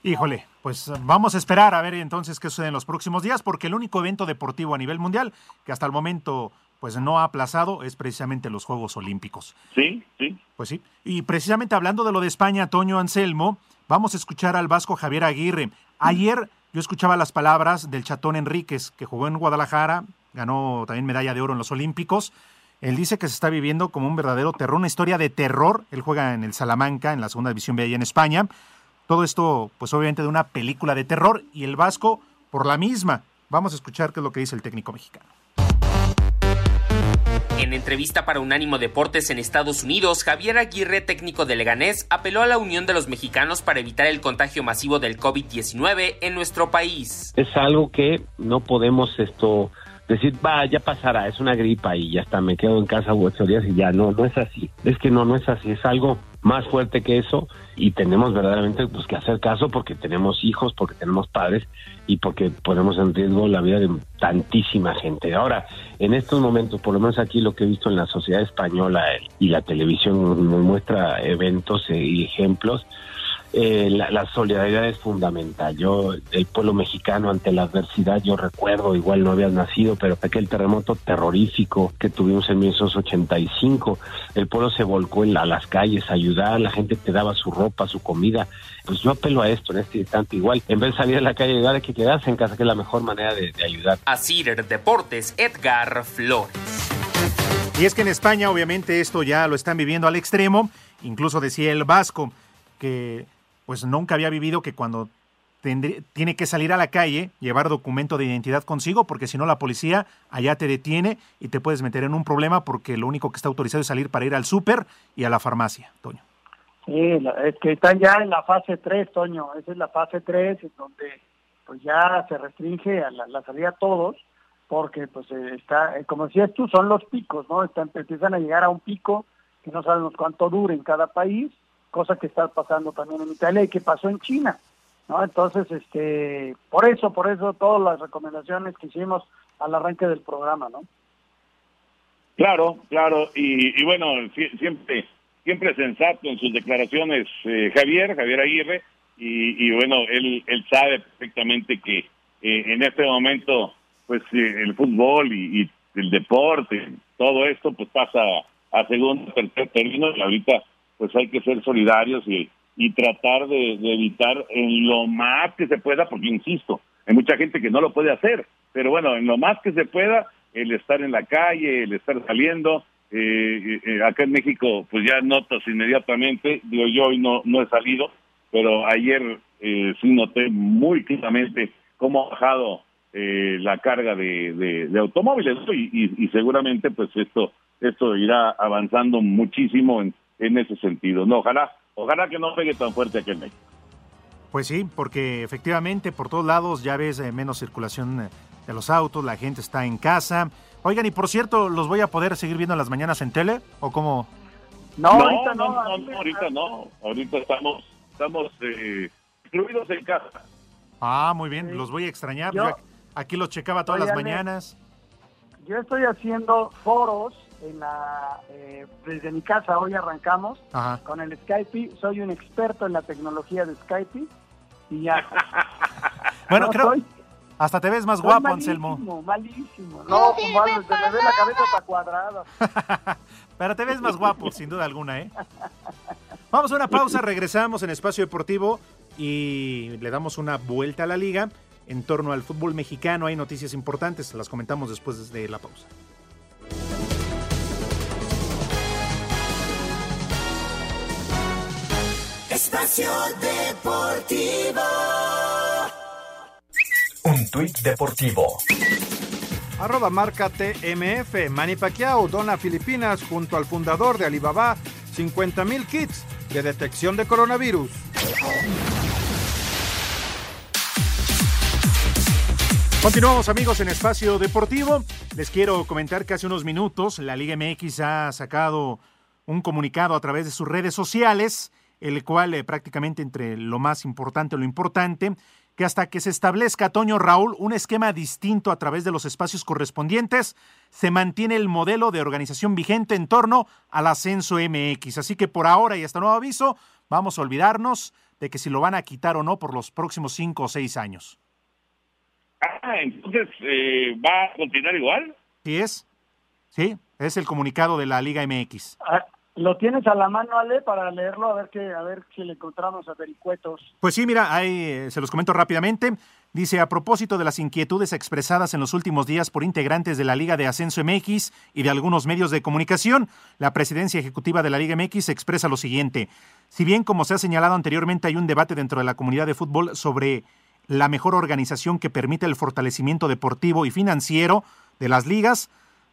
Híjole, pues vamos a esperar a ver entonces qué sucede en los próximos días, porque el único evento deportivo a nivel mundial que hasta el momento pues no ha aplazado es precisamente los Juegos Olímpicos. Sí, sí. Pues sí. Y precisamente hablando de lo de España, Toño Anselmo, vamos a escuchar al vasco Javier Aguirre. Ayer yo escuchaba las palabras del chatón Enríquez, que jugó en Guadalajara, ganó también medalla de oro en los Olímpicos. Él dice que se está viviendo como un verdadero terror, una historia de terror. Él juega en el Salamanca, en la segunda división B allá en España. Todo esto, pues obviamente de una película de terror y el Vasco por la misma. Vamos a escuchar qué es lo que dice el técnico mexicano. En entrevista para Unánimo Deportes en Estados Unidos, Javier Aguirre, técnico de Leganés, apeló a la unión de los mexicanos para evitar el contagio masivo del COVID-19 en nuestro país. Es algo que no podemos esto decir, va, ya pasará, es una gripa y ya está, me quedo en casa ocho días y ya, no, no es así. Es que no, no es así, es algo más fuerte que eso y tenemos verdaderamente pues, que hacer caso porque tenemos hijos, porque tenemos padres y porque ponemos en riesgo la vida de tantísima gente. Ahora, en estos momentos, por lo menos aquí lo que he visto en la sociedad española y la televisión nos muestra eventos y ejemplos, eh, la, solidaridad es fundamental. Yo, el pueblo mexicano ante la adversidad, yo recuerdo, igual no habías nacido, pero aquel terremoto terrorífico que tuvimos en 1985, el pueblo se volcó en a las calles a ayudar, la gente te daba su ropa, su comida. Pues yo apelo a esto en este instante igual. En vez de salir a la calle y ayudar, hay que quedarse en casa, que es la mejor manera de, de ayudar. Así Deportes, Edgar Flores. Y es que en España, obviamente, esto ya lo están viviendo al extremo. Incluso decía el Vasco que pues nunca había vivido que cuando tiene que salir a la calle, llevar documento de identidad consigo, porque si no la policía allá te detiene y te puedes meter en un problema porque lo único que está autorizado es salir para ir al súper y a la farmacia, Toño. Sí, es que están ya en la fase 3, Toño, esa es la fase 3, en donde pues ya se restringe a la, salida a todos, porque pues eh, está, eh, como decías tú, son los picos, ¿no? Están, empiezan a llegar a un pico que no sabemos cuánto dure en cada país, cosa que está pasando también en Italia y que pasó en China, ¿no? Entonces, este, por eso, por eso todas las recomendaciones que hicimos al arranque del programa, ¿no? Claro, claro, y, y bueno, siempre, siempre sensato en sus declaraciones eh, Javier, Javier Aguirre, y, bueno, él, él sabe perfectamente que eh, en este momento, pues eh, el fútbol y, y, el deporte, todo esto, pues pasa a segundo, tercer término, y ahorita pues hay que ser solidarios y, y tratar de, evitar en lo más que se pueda, porque insisto, hay mucha gente que no lo puede hacer, pero bueno, en lo más que se pueda, el estar en la calle, el estar saliendo. Eh, eh, acá en México, pues ya notas inmediatamente, digo yo hoy no, no he salido, pero ayer eh, sí noté muy claramente cómo ha bajado eh, la carga de, de, de automóviles y, y, y, seguramente pues esto esto irá avanzando muchísimo en, en ese sentido. No, ojalá, ojalá que no pegue tan fuerte aquí en México. Pues sí, porque efectivamente por todos lados ya ves eh, menos circulación eh, de los autos, la gente está en casa. Oigan, y por cierto, ¿los voy a poder seguir viendo en las mañanas en tele? ¿O cómo? No, no ahorita no, no, no, ahorita no. Ahorita estamos, estamos eh, incluidos en casa. Ah, muy bien, sí. los voy a extrañar. Yo, aquí los checaba todas las mañanas. Yo estoy haciendo foros en la, eh, desde mi casa. Hoy arrancamos Ajá. con el Skype. Soy un experto en la tecnología de Skype. Y ya. bueno, no, creo. Soy, hasta te ves más soy guapo, malísimo, Anselmo. Malísimo, No, sí, se me ve la cabeza hasta cuadrada. Pero te ves más guapo, sin duda alguna, ¿eh? Vamos a una pausa, regresamos en Espacio Deportivo y le damos una vuelta a la liga. En torno al fútbol mexicano hay noticias importantes, las comentamos después de la pausa. Espacio Deportivo. Un tuit deportivo. Arroba marca TMF. Manny Pacquiao dona Filipinas junto al fundador de Alibaba 50 mil kits de detección de coronavirus. Continuamos amigos en Espacio Deportivo. Les quiero comentar que hace unos minutos la Liga MX ha sacado un comunicado a través de sus redes sociales, el cual eh, prácticamente entre lo más importante, lo importante, que hasta que se establezca, Toño Raúl, un esquema distinto a través de los espacios correspondientes, se mantiene el modelo de organización vigente en torno al ascenso MX. Así que por ahora y hasta nuevo aviso, vamos a olvidarnos de que si lo van a quitar o no por los próximos cinco o seis años. Ah, entonces, eh, ¿va a continuar igual? Sí es. Sí, es el comunicado de la Liga MX. Ah, ¿Lo tienes a la mano, Ale, para leerlo? A ver, que, a ver si le encontramos a Vericuetos. Pues sí, mira, ahí eh, se los comento rápidamente. Dice, a propósito de las inquietudes expresadas en los últimos días por integrantes de la Liga de Ascenso MX y de algunos medios de comunicación, la presidencia ejecutiva de la Liga MX expresa lo siguiente. Si bien, como se ha señalado anteriormente, hay un debate dentro de la comunidad de fútbol sobre la mejor organización que permite el fortalecimiento deportivo y financiero de las ligas,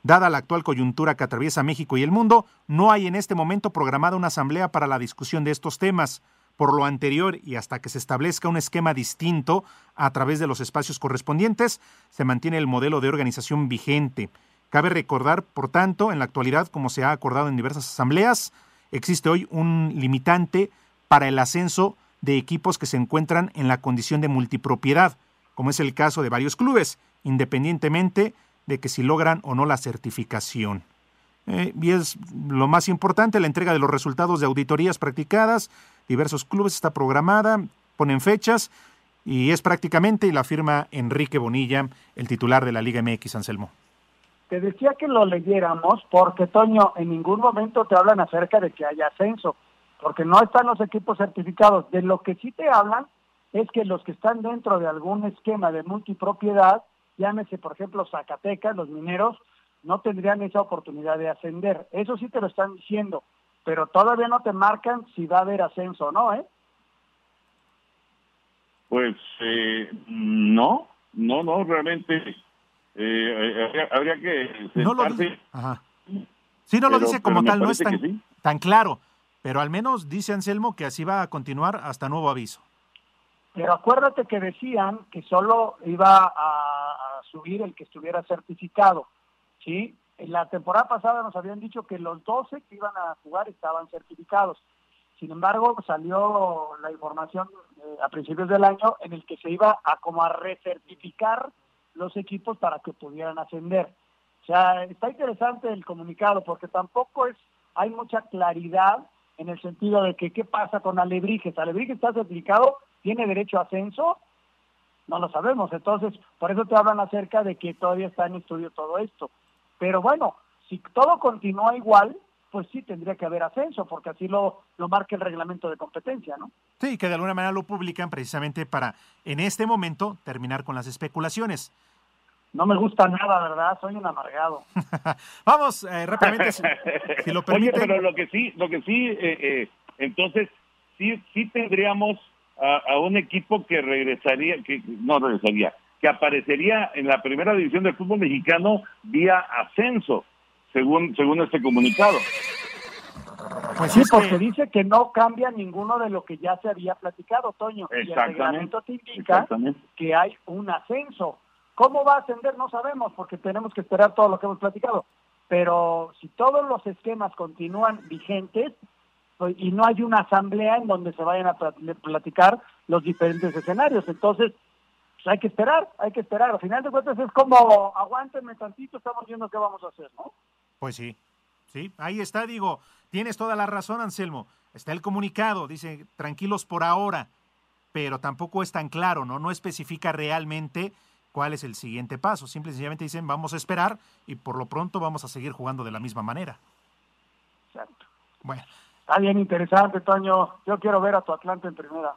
dada la actual coyuntura que atraviesa México y el mundo, no hay en este momento programada una asamblea para la discusión de estos temas. Por lo anterior y hasta que se establezca un esquema distinto a través de los espacios correspondientes, se mantiene el modelo de organización vigente. Cabe recordar, por tanto, en la actualidad, como se ha acordado en diversas asambleas, existe hoy un limitante para el ascenso de equipos que se encuentran en la condición de multipropiedad, como es el caso de varios clubes, independientemente de que si logran o no la certificación. Eh, y es lo más importante, la entrega de los resultados de auditorías practicadas, diversos clubes está programada, ponen fechas y es prácticamente, y la firma Enrique Bonilla, el titular de la Liga MX Anselmo. Te decía que lo leyéramos porque, Toño, en ningún momento te hablan acerca de que haya ascenso porque no están los equipos certificados. De lo que sí te hablan es que los que están dentro de algún esquema de multipropiedad, llámese por ejemplo Zacatecas, los mineros, no tendrían esa oportunidad de ascender. Eso sí te lo están diciendo, pero todavía no te marcan si va a haber ascenso o no, ¿eh? Pues eh, no, no, no, realmente eh, habría, habría, que. No lo dice, Ajá. Sí, no lo dice como tal, no es tan, sí. tan claro pero al menos dice Anselmo que así va a continuar hasta nuevo aviso. Pero acuérdate que decían que solo iba a subir el que estuviera certificado, ¿sí? En la temporada pasada nos habían dicho que los 12 que iban a jugar estaban certificados. Sin embargo, salió la información eh, a principios del año en el que se iba a como a recertificar los equipos para que pudieran ascender. O sea, está interesante el comunicado porque tampoco es hay mucha claridad en el sentido de que qué pasa con Alebrijes. Alebrijes está certificado, tiene derecho a ascenso, no lo sabemos. Entonces, por eso te hablan acerca de que todavía está en estudio todo esto. Pero bueno, si todo continúa igual, pues sí tendría que haber ascenso, porque así lo, lo marca el reglamento de competencia, ¿no? Sí, que de alguna manera lo publican precisamente para, en este momento, terminar con las especulaciones. No me gusta nada, ¿verdad? Soy un amargado. Vamos, eh, rápidamente, si, si, lo permiten. Oye, pero lo que sí, lo que sí, eh, eh, entonces, sí, sí tendríamos a, a, un equipo que regresaría, que no regresaría, que aparecería en la primera división del fútbol mexicano vía ascenso, según, según este comunicado. Pues sí, porque dice que no cambia ninguno de lo que ya se había platicado, Toño. Y el reglamento te indica que hay un ascenso. ¿Cómo va a ascender? No sabemos, porque tenemos que esperar todo lo que hemos platicado. Pero si todos los esquemas continúan vigentes y no hay una asamblea en donde se vayan a platicar los diferentes escenarios, entonces pues hay que esperar, hay que esperar. Al final de cuentas es como, aguántenme tantito, estamos viendo qué vamos a hacer, ¿no? Pues sí, sí, ahí está, digo, tienes toda la razón, Anselmo. Está el comunicado, dice, tranquilos por ahora, pero tampoco es tan claro, ¿no? No especifica realmente cuál es el siguiente paso. Simple y sencillamente dicen, vamos a esperar y por lo pronto vamos a seguir jugando de la misma manera. Exacto. Bueno. Está bien interesante, Toño. Yo quiero ver a tu Atlante en primera.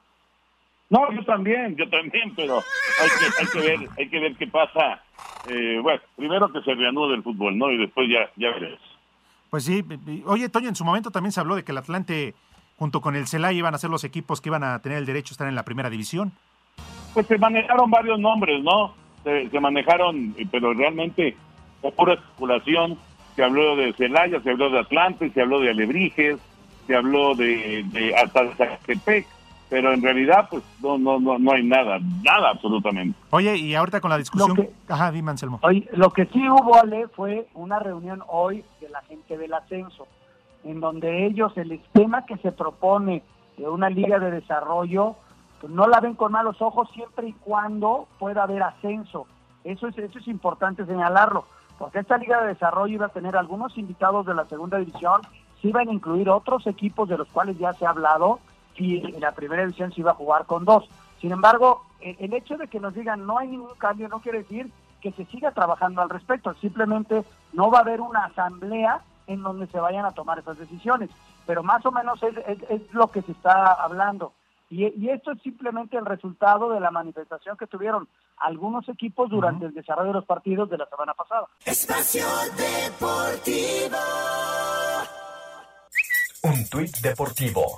No, yo también, yo también, pero hay que, hay que ver, hay que ver qué pasa. Eh, bueno, primero que se reanude el fútbol, ¿no? Y después ya, ya veremos. Pues sí. Oye, Toño, en su momento también se habló de que el Atlante, junto con el Celaya, iban a ser los equipos que iban a tener el derecho a estar en la primera división. Pues se manejaron varios nombres, ¿no? Se, se manejaron, pero realmente fue pura especulación. Se habló de Celaya, se habló de Atlante, se habló de Alebrijes, se habló de, de hasta de Zacatepec pero en realidad pues no no no no hay nada nada absolutamente. Oye y ahorita con la discusión. que- ajá dime Anselmo. Oye, lo que sí hubo, Ale, fue una reunión hoy de la gente del ascenso, en donde ellos, el esquema que se propone de una liga de desarrollo, pues no la ven con malos ojos siempre y cuando pueda haber ascenso. Eso es, eso es importante señalarlo, porque esta liga de desarrollo iba a tener algunos invitados de la segunda división, se iban a incluir otros equipos de los cuales ya se ha hablado, y en la primera división se iba a jugar con dos. Sin embargo, el, el hecho de que nos digan no hay ningún cambio no quiere decir que se siga trabajando al respecto. Simplemente no va a haber una asamblea en donde se vayan a tomar esas decisiones. Pero más o menos es, es- es lo que se está hablando. Y, y esto es simplemente el resultado de la manifestación que tuvieron algunos equipos durante el desarrollo de los partidos de la semana pasada. Espacio Deportivo. Un tuit deportivo.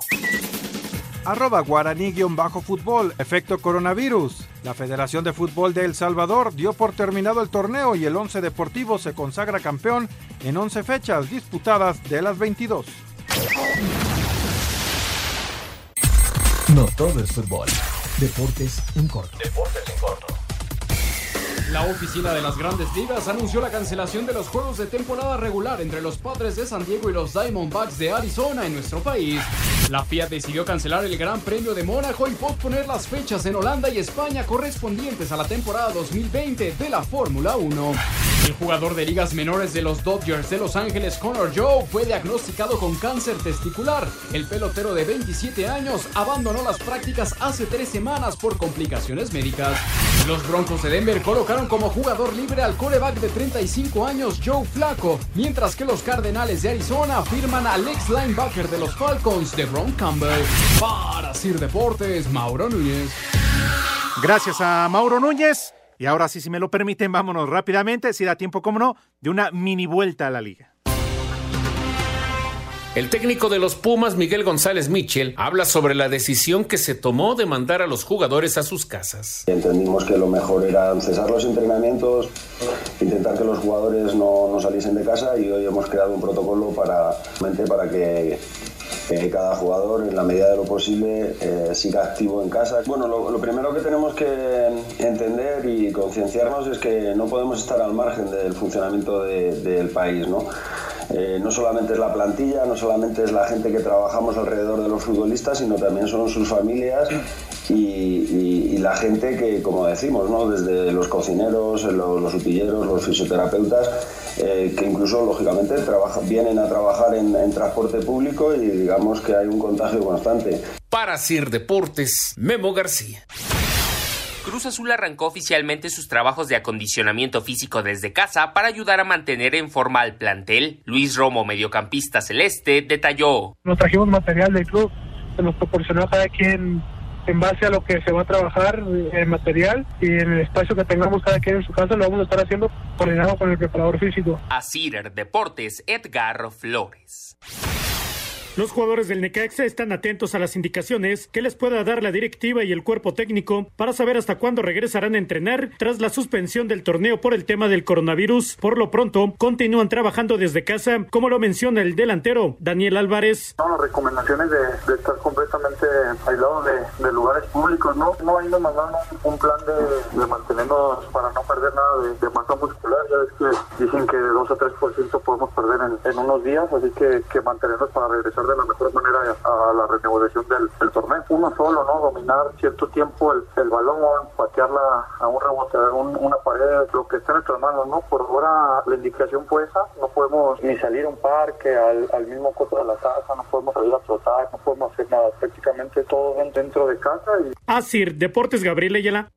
Arroba guaraní-fútbol, efecto coronavirus. La Federación de Fútbol de El Salvador dio por terminado el torneo y el Once Deportivo se consagra campeón en 11 fechas disputadas de las 22. No todo es fútbol. Deportes en corto. Deportes en corto. La oficina de las grandes ligas anunció la cancelación de los juegos de temporada regular entre los Padres de San Diego y los Diamondbacks de Arizona en nuestro país. La FIA decidió cancelar el Gran Premio de Mónaco y posponer las fechas en Holanda y España correspondientes a la temporada 2020 de la Fórmula 1. El jugador de ligas menores de los Dodgers de Los Ángeles, Connor Joe, fue diagnosticado con cáncer testicular. El pelotero de 27 años abandonó las prácticas hace tres semanas por complicaciones médicas. Los Broncos de Denver colocaron como jugador libre al coreback de 35 años Joe Flaco, mientras que los Cardenales de Arizona firman al ex linebacker de los Falcons de Ron Campbell. Para Sir Deportes, Mauro Núñez. Gracias a Mauro Núñez. Y ahora sí, si me lo permiten, vámonos rápidamente, si da tiempo, como no, de una mini vuelta a la liga. El técnico de los Pumas, Miguel González Mitchell, habla sobre la decisión que se tomó de mandar a los jugadores a sus casas. Entendimos que lo mejor era cesar los entrenamientos, intentar que los jugadores no, no saliesen de casa y hoy hemos creado un protocolo para, para que que cada jugador en la medida de lo posible eh, siga activo en casa. Bueno, lo, primero que tenemos que entender y concienciarnos es que no podemos estar al margen del funcionamiento del país, ¿no? Eh, no solamente es la plantilla, no solamente es la gente que trabajamos alrededor de los futbolistas, sino también son sus familias y, la gente que, como decimos, ¿no? desde los cocineros, los, los utilleros, los fisioterapeutas, eh, que incluso, lógicamente, vienen a trabajar en, en transporte público y digamos que hay un contagio constante. Para Sir Deportes, Memo García. Cruz Azul arrancó oficialmente sus trabajos de acondicionamiento físico desde casa para ayudar a mantener en forma al plantel. Luis Romo, mediocampista celeste, detalló. Nos trajimos material del club, se nos proporcionó a cada quien en base a lo que se va a trabajar en material y en el espacio que tengamos cada quien en su casa, lo vamos a estar haciendo coordinado con el preparador físico. Asir Deportes, Edgar Flores. Los jugadores del Necaxa están atentos a las indicaciones que les pueda dar la directiva y el cuerpo técnico para saber hasta cuándo regresarán a entrenar tras la suspensión del torneo por el tema del coronavirus. Por lo pronto, continúan trabajando desde casa, como lo menciona el delantero Daniel Álvarez. No, recomendaciones de, estar completamente aislados de, lugares públicos, ¿no? No, ahí nos mandaron un plan de, mantenernos para no perder nada de, masa muscular. Ya ves que dicen que 2 o 3% podemos perder en, unos días, así que, que mantenernos para regresar de la mejor manera a la renegociación del, torneo. Uno solo, ¿no? Dominar cierto tiempo el, balón, patearla a un rebote, a una pared, lo que esté en nuestras manos, ¿no? Por ahora la indicación fue esa, no podemos ni salir a un parque, al, al mismo coto de la casa, no podemos salir a trotar, no podemos hacer nada, prácticamente todo dentro de casa. Y... Asir, Deportes Gabriel Ayala.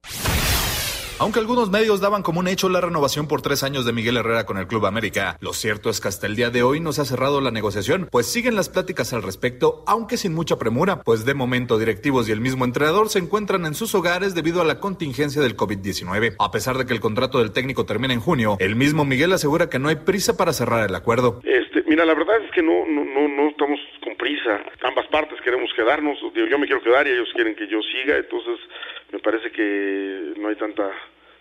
Aunque algunos medios daban como un hecho la renovación por tres años de Miguel Herrera con el Club América, lo cierto es que hasta el día de hoy no se ha cerrado la negociación, pues siguen las pláticas al respecto, aunque sin mucha premura, pues de momento directivos y el mismo entrenador se encuentran en sus hogares debido a la contingencia del COVID-19. A pesar de que el contrato del técnico termina en junio, el mismo Miguel asegura que no hay prisa para cerrar el acuerdo. Este, mira, la verdad es que no, no, no, no estamos con prisa. Ambas partes queremos quedarnos. Yo me quiero quedar y ellos quieren que yo siga, entonces me parece que no hay tanta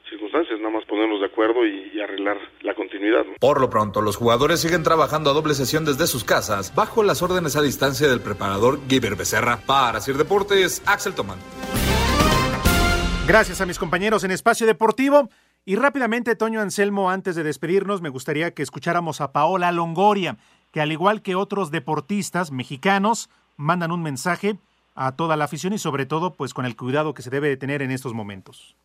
circunstancias, nada más ponernos de acuerdo y, arreglar la continuidad. Por lo pronto, los jugadores siguen trabajando a doble sesión desde sus casas, bajo las órdenes a distancia del preparador Giver Becerra. Para Sir Deportes, Axel Tomán. Gracias a mis compañeros en Espacio Deportivo. Y rápidamente, Toño Anselmo, antes de despedirnos, me gustaría que escucháramos a Paola Longoria, que al igual que otros deportistas mexicanos, mandan un mensaje a toda la afición y sobre todo pues con el cuidado que se debe de tener en estos momentos.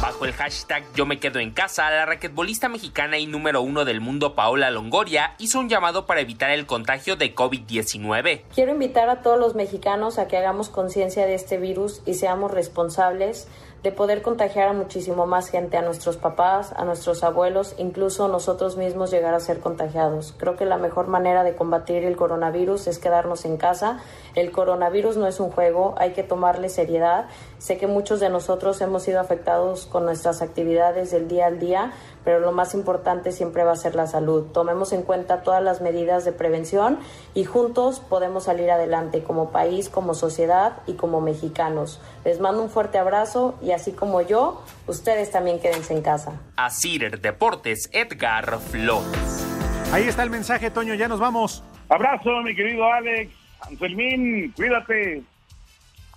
Bajo el hashtag Yo me quedo en casa, la raquetbolista mexicana y número uno del mundo Paola Longoria hizo un llamado para evitar el contagio de COVID-19. Quiero invitar a todos los mexicanos a que hagamos conciencia de este virus y seamos responsables de poder contagiar a muchísimo más gente, a nuestros papás, a nuestros abuelos, incluso nosotros mismos llegar a ser contagiados. Creo que la mejor manera de combatir el coronavirus es quedarnos en casa. El coronavirus no es un juego, hay que tomarle seriedad. Sé que muchos de nosotros hemos sido afectados con nuestras actividades del día al día, pero lo más importante siempre va a ser la salud. Tomemos en cuenta todas las medidas de prevención y juntos podemos salir adelante como país, como sociedad y como mexicanos. Les mando un fuerte abrazo y así como yo, ustedes también quédense en casa. Asir Deportes, Edgar Flores. Ahí está el mensaje, Toño, ya nos vamos. Abrazo, mi querido Alex. Anselmín, cuídate.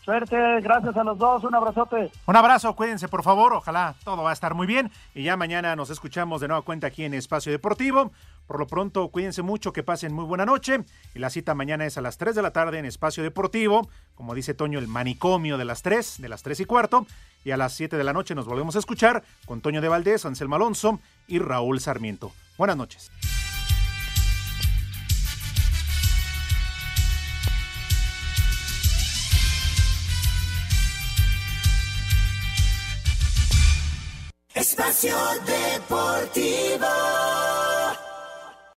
Suerte, gracias a los dos, un abrazote. Un abrazo, cuídense por favor, ojalá todo va a estar muy bien y ya mañana nos escuchamos de nueva cuenta aquí en Espacio Deportivo. Por lo pronto, cuídense mucho, que pasen muy buena noche y la cita mañana es a las 3 de la tarde en Espacio Deportivo, como dice Toño, el manicomio de las 3, de las 3 y cuarto y a las 7 de la noche nos volvemos a escuchar con Toño de Valdés, Anselmo Alonso y Raúl Sarmiento. Buenas noches. Espacio Deportivo.